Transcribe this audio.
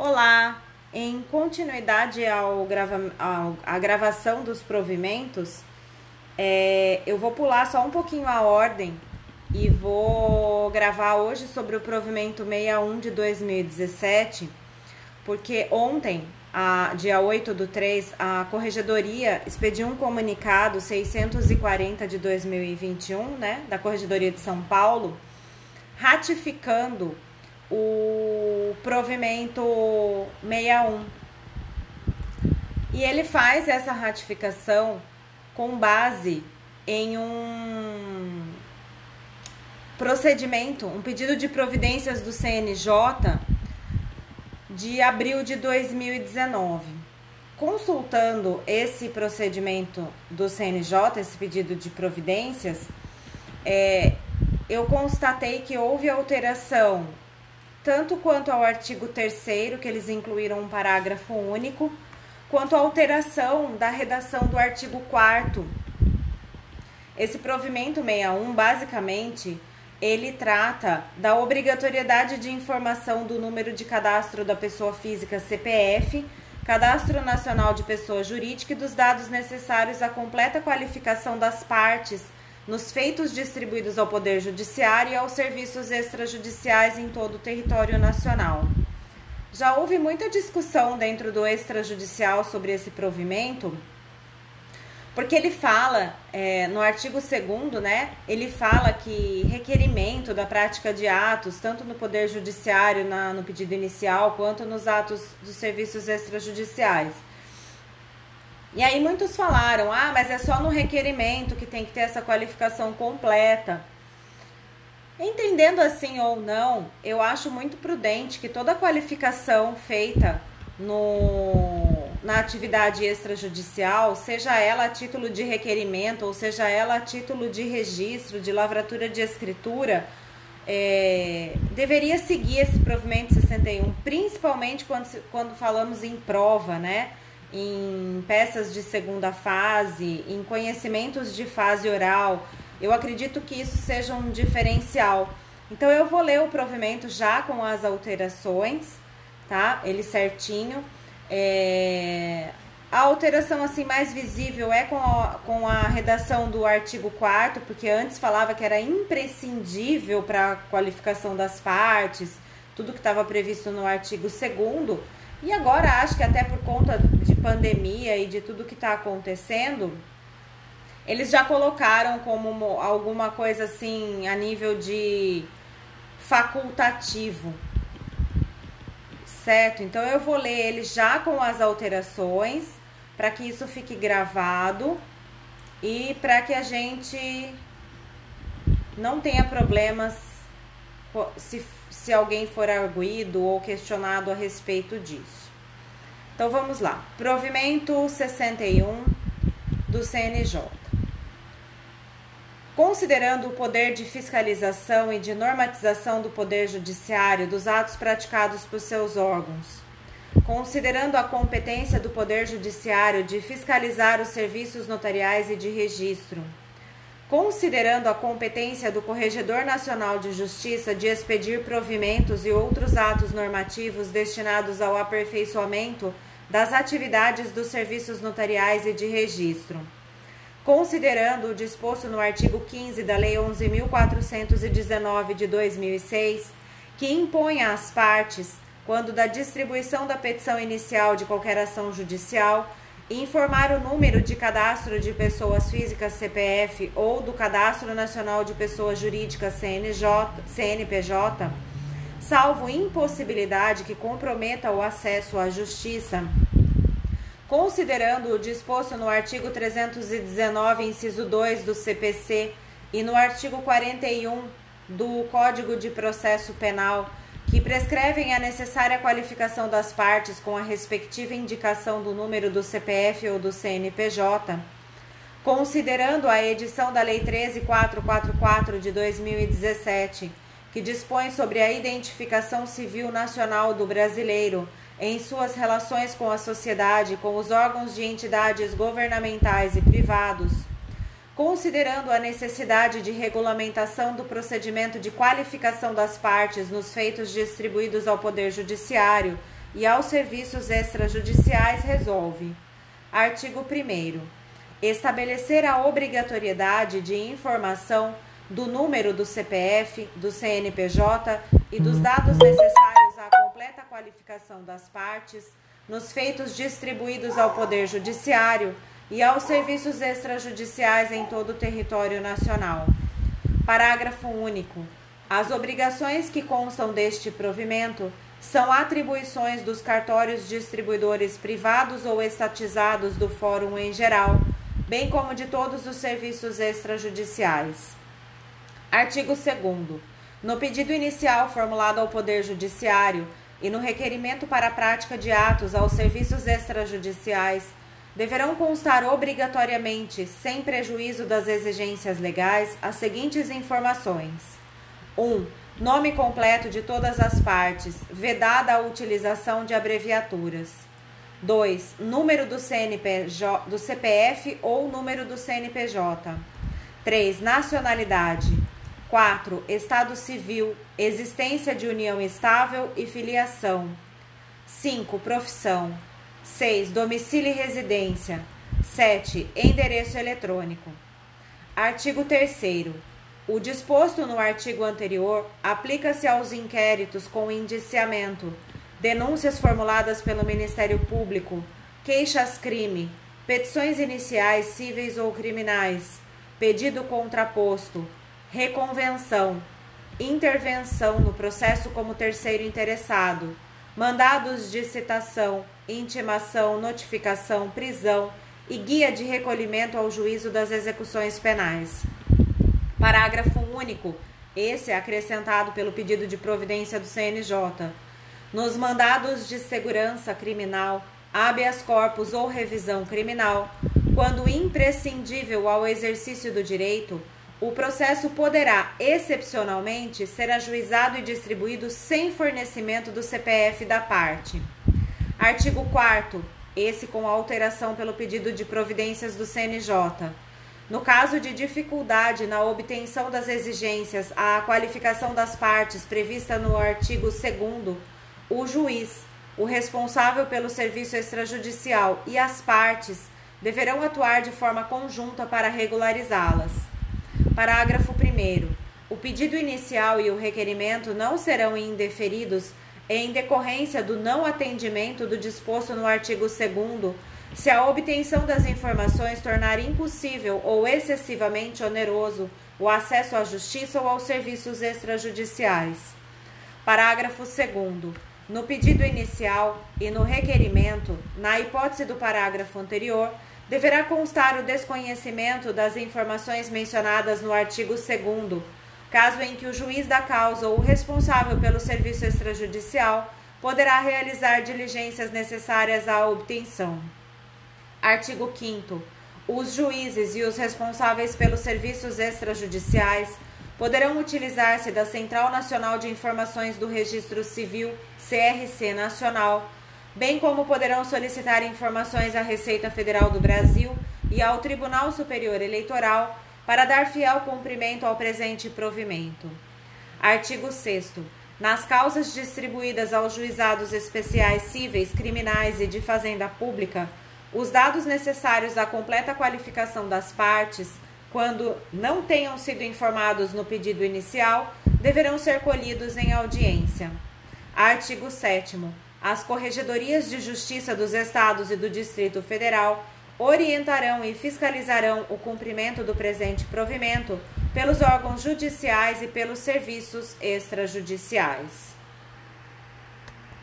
Olá! Em continuidade ao grava, ao, à gravação dos provimentos, é, eu vou pular só um pouquinho a ordem e vou gravar hoje sobre o provimento 61 de 2017, porque ontem, a, dia 8 do 3, a Corregedoria expediu um comunicado 640 de 2021, né, da Corregedoria de São Paulo, ratificando o provimento 61. E ele faz essa ratificação com base em um procedimento, um pedido de providências do CNJ de abril de 2019. Consultando esse procedimento do CNJ, esse pedido de providências, é, eu constatei que houve alteração tanto quanto ao artigo 3 que eles incluíram um parágrafo único, quanto à alteração da redação do artigo 4 Esse provimento 61, basicamente, ele trata da obrigatoriedade de informação do número de cadastro da pessoa física CPF, Cadastro Nacional de Pessoa Jurídica e dos dados necessários à completa qualificação das partes nos feitos distribuídos ao Poder Judiciário e aos serviços extrajudiciais em todo o território nacional. Já houve muita discussão dentro do extrajudicial sobre esse provimento, porque ele fala, é, no artigo 2, né, ele fala que requerimento da prática de atos, tanto no Poder Judiciário, na, no pedido inicial, quanto nos atos dos serviços extrajudiciais e aí muitos falaram: ah, mas é só no requerimento que tem que ter essa qualificação completa. Entendendo assim ou não, eu acho muito prudente que toda qualificação feita no, na atividade extrajudicial, seja ela a título de requerimento ou seja ela a título de registro, de lavratura de escritura, é, deveria seguir esse provimento 61, principalmente quando, quando falamos em prova, né? Em peças de segunda fase, em conhecimentos de fase oral. Eu acredito que isso seja um diferencial. Então eu vou ler o provimento já com as alterações, tá? Ele certinho. É... A alteração assim mais visível é com a, com a redação do artigo 4 porque antes falava que era imprescindível para a qualificação das partes, tudo que estava previsto no artigo 2 e agora acho que até por conta de pandemia e de tudo que está acontecendo, eles já colocaram como alguma coisa assim a nível de facultativo. Certo? Então eu vou ler ele já com as alterações para que isso fique gravado e para que a gente não tenha problemas se se alguém for arguído ou questionado a respeito disso. Então vamos lá. Provimento 61 do CNJ. Considerando o poder de fiscalização e de normatização do Poder Judiciário dos atos praticados por seus órgãos, considerando a competência do Poder Judiciário de fiscalizar os serviços notariais e de registro, considerando a competência do Corregedor Nacional de Justiça de expedir provimentos e outros atos normativos destinados ao aperfeiçoamento das atividades dos serviços notariais e de registro. Considerando o disposto no artigo 15 da Lei 11.419 de 2006, que impõe às partes, quando da distribuição da petição inicial de qualquer ação judicial, informar o número de cadastro de pessoas físicas CPF ou do Cadastro Nacional de Pessoas Jurídicas CNJ, CNPJ, salvo impossibilidade que comprometa o acesso à justiça, considerando o disposto no artigo 319, inciso 2 do CPC e no artigo 41 do Código de Processo Penal que prescrevem a necessária qualificação das partes com a respectiva indicação do número do CPF ou do CNPJ, considerando a edição da Lei 13444 de 2017, que dispõe sobre a identificação civil nacional do brasileiro em suas relações com a sociedade, com os órgãos de entidades governamentais e privados considerando a necessidade de regulamentação do procedimento de qualificação das partes nos feitos distribuídos ao Poder Judiciário e aos serviços extrajudiciais resolve. Artigo 1 Estabelecer a obrigatoriedade de informação do número do CPF, do CNPJ e dos dados necessários à completa qualificação das partes nos feitos distribuídos ao Poder Judiciário e aos serviços extrajudiciais em todo o território nacional. Parágrafo único. As obrigações que constam deste provimento são atribuições dos cartórios distribuidores privados ou estatizados do Fórum em geral, bem como de todos os serviços extrajudiciais. Artigo 2. No pedido inicial formulado ao Poder Judiciário e no requerimento para a prática de atos aos serviços extrajudiciais, deverão constar obrigatoriamente, sem prejuízo das exigências legais, as seguintes informações: 1. Um, nome completo de todas as partes, vedada a utilização de abreviaturas. 2. Número do, CNPJ, do CPF ou número do CNPJ. 3. Nacionalidade. 4. Estado civil, existência de união estável e filiação. 5. Profissão. 6. Domicílio e residência. 7. Endereço eletrônico. Artigo 3. O disposto no artigo anterior aplica-se aos inquéritos com indiciamento, denúncias formuladas pelo Ministério Público, queixas-crime, petições iniciais cíveis ou criminais, pedido contraposto, reconvenção, intervenção no processo como terceiro interessado, mandados de citação, intimação, notificação, prisão e guia de recolhimento ao juízo das execuções penais. Parágrafo único. Esse é acrescentado pelo pedido de providência do CNJ. Nos mandados de segurança criminal, habeas corpus ou revisão criminal, quando imprescindível ao exercício do direito, o processo poderá, excepcionalmente, ser ajuizado e distribuído sem fornecimento do CPF da parte. Artigo 4 esse com alteração pelo pedido de providências do CNJ. No caso de dificuldade na obtenção das exigências à qualificação das partes prevista no artigo 2 o juiz, o responsável pelo serviço extrajudicial e as partes deverão atuar de forma conjunta para regularizá-las. Parágrafo 1 O pedido inicial e o requerimento não serão indeferidos em decorrência do não atendimento do disposto no artigo 2 se a obtenção das informações tornar impossível ou excessivamente oneroso o acesso à justiça ou aos serviços extrajudiciais. Parágrafo 2 No pedido inicial e no requerimento, na hipótese do parágrafo anterior, deverá constar o desconhecimento das informações mencionadas no artigo 2 caso em que o juiz da causa ou o responsável pelo serviço extrajudicial poderá realizar diligências necessárias à obtenção. Artigo 5 Os juízes e os responsáveis pelos serviços extrajudiciais poderão utilizar-se da Central Nacional de Informações do Registro Civil, CRC Nacional, bem como poderão solicitar informações à Receita Federal do Brasil e ao Tribunal Superior Eleitoral para dar fiel cumprimento ao presente provimento. Artigo 6 nas causas distribuídas aos juizados especiais cíveis, criminais e de fazenda pública, os dados necessários à completa qualificação das partes, quando não tenham sido informados no pedido inicial, deverão ser colhidos em audiência. Artigo 7 As corregedorias de justiça dos estados e do Distrito Federal orientarão e fiscalizarão o cumprimento do presente provimento pelos órgãos judiciais e pelos serviços extrajudiciais.